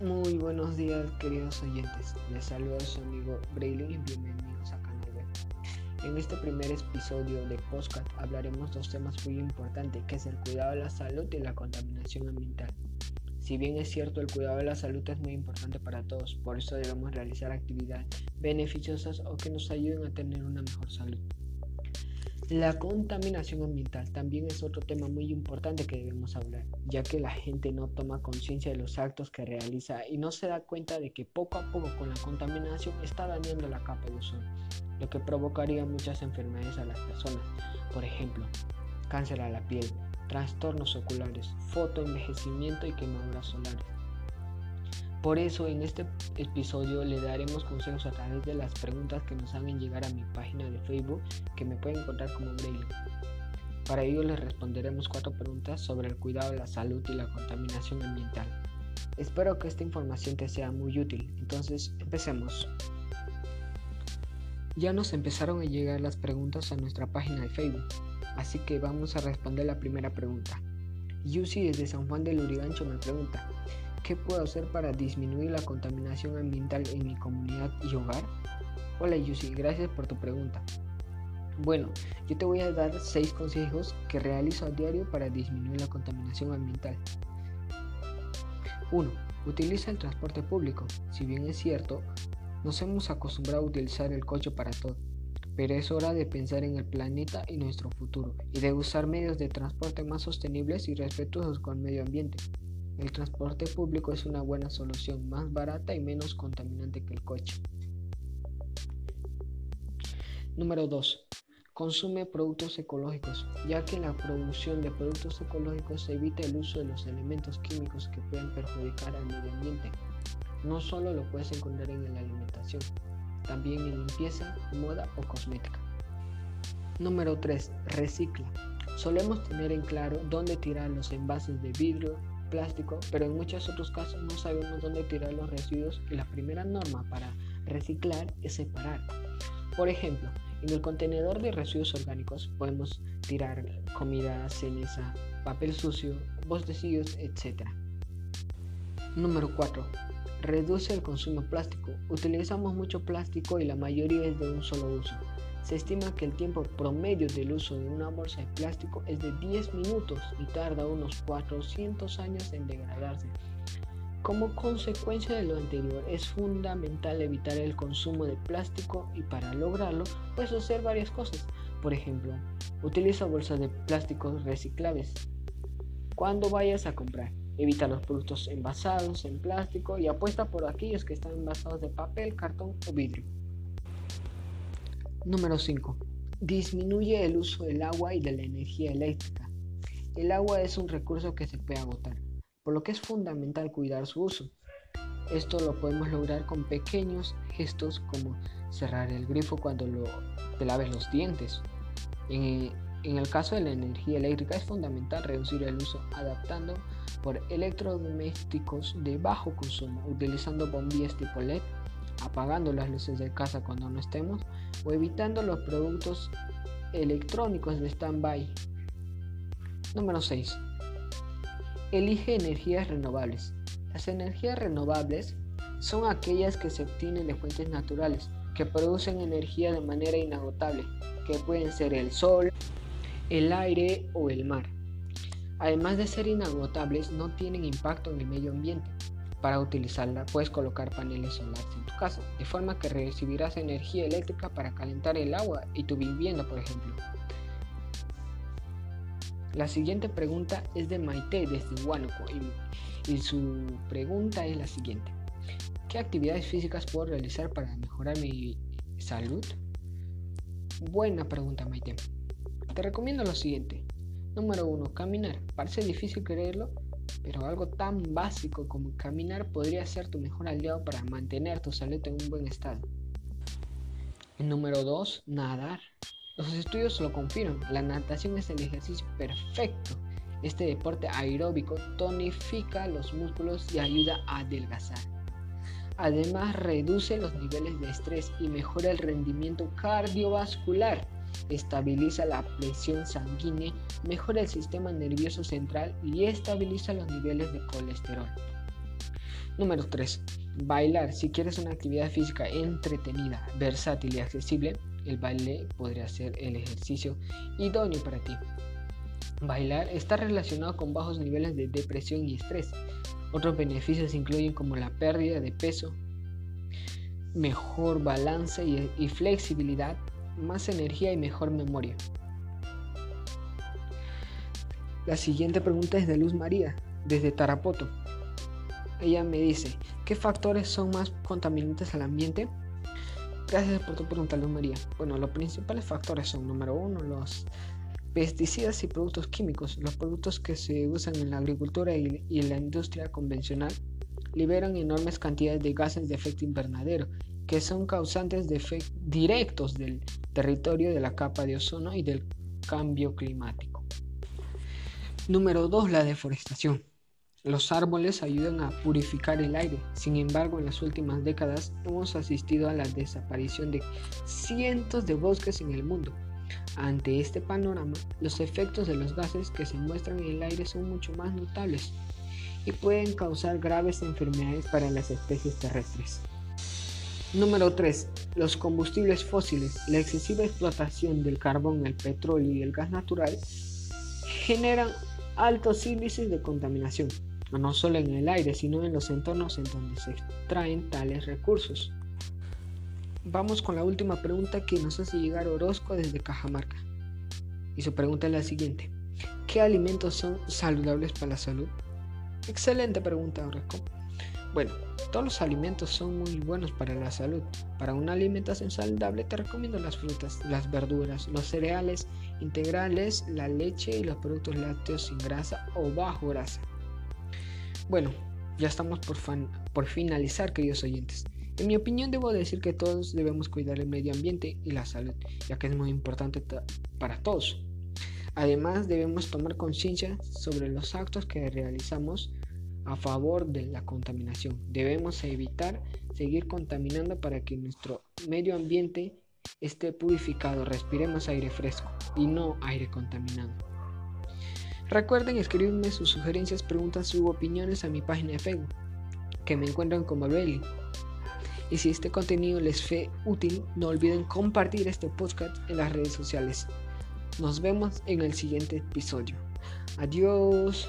Muy buenos días queridos oyentes, les saluda su amigo Braylon y bienvenidos a Canal Web. En este primer episodio de Postcat hablaremos dos temas muy importantes que es el cuidado de la salud y la contaminación ambiental. Si bien es cierto el cuidado de la salud es muy importante para todos, por eso debemos realizar actividades beneficiosas o que nos ayuden a tener una mejor salud. La contaminación ambiental también es otro tema muy importante que debemos hablar, ya que la gente no toma conciencia de los actos que realiza y no se da cuenta de que poco a poco con la contaminación está dañando la capa de ozono, lo que provocaría muchas enfermedades a las personas, por ejemplo, cáncer a la piel, trastornos oculares, fotoenvejecimiento y quemaduras solares. Por eso en este episodio le daremos consejos a través de las preguntas que nos hagan llegar a mi página de Facebook que me pueden encontrar como Braille. Para ello les responderemos cuatro preguntas sobre el cuidado de la salud y la contaminación ambiental. Espero que esta información te sea muy útil, entonces empecemos. Ya nos empezaron a llegar las preguntas a nuestra página de Facebook, así que vamos a responder la primera pregunta. Yusi desde San Juan del Urigancho me pregunta, ¿Qué puedo hacer para disminuir la contaminación ambiental en mi comunidad y hogar? Hola Yusi, gracias por tu pregunta. Bueno, yo te voy a dar 6 consejos que realizo a diario para disminuir la contaminación ambiental. 1. Utiliza el transporte público. Si bien es cierto, nos hemos acostumbrado a utilizar el coche para todo, pero es hora de pensar en el planeta y nuestro futuro y de usar medios de transporte más sostenibles y respetuosos con el medio ambiente. El transporte público es una buena solución, más barata y menos contaminante que el coche. Número 2. Consume productos ecológicos, ya que la producción de productos ecológicos evita el uso de los elementos químicos que pueden perjudicar al medio ambiente. No solo lo puedes encontrar en la alimentación, también en limpieza, moda o cosmética. Número 3. Recicla. Solemos tener en claro dónde tirar los envases de vidrio, plástico, pero en muchos otros casos no sabemos dónde tirar los residuos y la primera norma para reciclar es separar. Por ejemplo, en el contenedor de residuos orgánicos podemos tirar comida, ceniza, papel sucio, bostecillos, etc. Número 4. Reduce el consumo plástico. Utilizamos mucho plástico y la mayoría es de un solo uso. Se estima que el tiempo promedio del uso de una bolsa de plástico es de 10 minutos y tarda unos 400 años en degradarse. Como consecuencia de lo anterior, es fundamental evitar el consumo de plástico y para lograrlo puedes hacer varias cosas. Por ejemplo, utiliza bolsas de plástico reciclables. Cuando vayas a comprar, evita los productos envasados en plástico y apuesta por aquellos que están envasados de papel, cartón o vidrio. Número 5. Disminuye el uso del agua y de la energía eléctrica. El agua es un recurso que se puede agotar, por lo que es fundamental cuidar su uso. Esto lo podemos lograr con pequeños gestos como cerrar el grifo cuando lo, te laves los dientes. En, en el caso de la energía eléctrica es fundamental reducir el uso adaptando por electrodomésticos de bajo consumo, utilizando bombillas tipo LED apagando las luces de casa cuando no estemos o evitando los productos electrónicos de stand-by. Número 6. Elige energías renovables. Las energías renovables son aquellas que se obtienen de fuentes naturales, que producen energía de manera inagotable, que pueden ser el sol, el aire o el mar. Además de ser inagotables, no tienen impacto en el medio ambiente, para utilizarla puedes colocar paneles solares en tu casa, de forma que recibirás energía eléctrica para calentar el agua y tu vivienda, por ejemplo. La siguiente pregunta es de Maite desde Huánuco y, su pregunta es la siguiente. ¿Qué actividades físicas puedo realizar para mejorar mi salud? Buena pregunta Maite. Te recomiendo lo siguiente. Número 1. Caminar. Parece difícil creerlo, pero algo tan básico como caminar podría ser tu mejor aliado para mantener tu salud en un buen estado. Número 2. Nadar. Los estudios lo confirman, la natación es el ejercicio perfecto. Este deporte aeróbico tonifica los músculos y ayuda a adelgazar. Además reduce los niveles de estrés y mejora el rendimiento cardiovascular estabiliza la presión sanguínea, mejora el sistema nervioso central y estabiliza los niveles de colesterol. Número 3. Bailar. Si quieres una actividad física entretenida, versátil y accesible, el baile podría ser el ejercicio idóneo para ti. Bailar está relacionado con bajos niveles de depresión y estrés. Otros beneficios incluyen como la pérdida de peso, mejor balance y, flexibilidad, más energía y mejor memoria. La siguiente pregunta es de Luz María, desde Tarapoto. Ella me dice, ¿qué factores son más contaminantes al ambiente? Gracias por tu pregunta, Luz María. Bueno, los principales factores son, número uno, los pesticidas y productos químicos. Los productos que se usan en la agricultura y, en la industria convencional liberan enormes cantidades de gases de efecto invernadero, que son causantes de directos del territorio de la capa de ozono y del cambio climático. Número 2. La deforestación. Los árboles ayudan a purificar el aire, sin embargo en las últimas décadas hemos asistido a la desaparición de cientos de bosques en el mundo. Ante este panorama, los efectos de los gases que se muestran en el aire son mucho más notables y pueden causar graves enfermedades para las especies terrestres. Número 3. Los combustibles fósiles. La excesiva explotación del carbón, el petróleo y el gas natural generan altos índices de contaminación no solo en el aire, sino en los entornos en donde se extraen tales recursos. Vamos con la última pregunta que nos hace llegar Orozco desde Cajamarca. Y su pregunta es la siguiente. ¿Qué alimentos son saludables para la salud? Excelente pregunta, Orozco. Bueno, todos los alimentos son muy buenos para la salud. Para una alimentación saludable te recomiendo las frutas, las verduras, los cereales integrales, la leche y los productos lácteos sin grasa o bajo grasa. Bueno, ya estamos por, por finalizar, queridos oyentes. En mi opinión debo decir que todos debemos cuidar el medio ambiente y la salud, ya que es muy importante para todos. Además debemos tomar conciencia sobre los actos que realizamos a favor de la contaminación. Debemos evitar seguir contaminando para que nuestro medio ambiente esté purificado, respiremos aire fresco y no aire contaminado. Recuerden escribirme sus sugerencias, preguntas u opiniones a mi página de Facebook, que me encuentran como Belly. Y si este contenido les fue útil, no olviden compartir este podcast en las redes sociales. Nos vemos en el siguiente episodio. Adiós.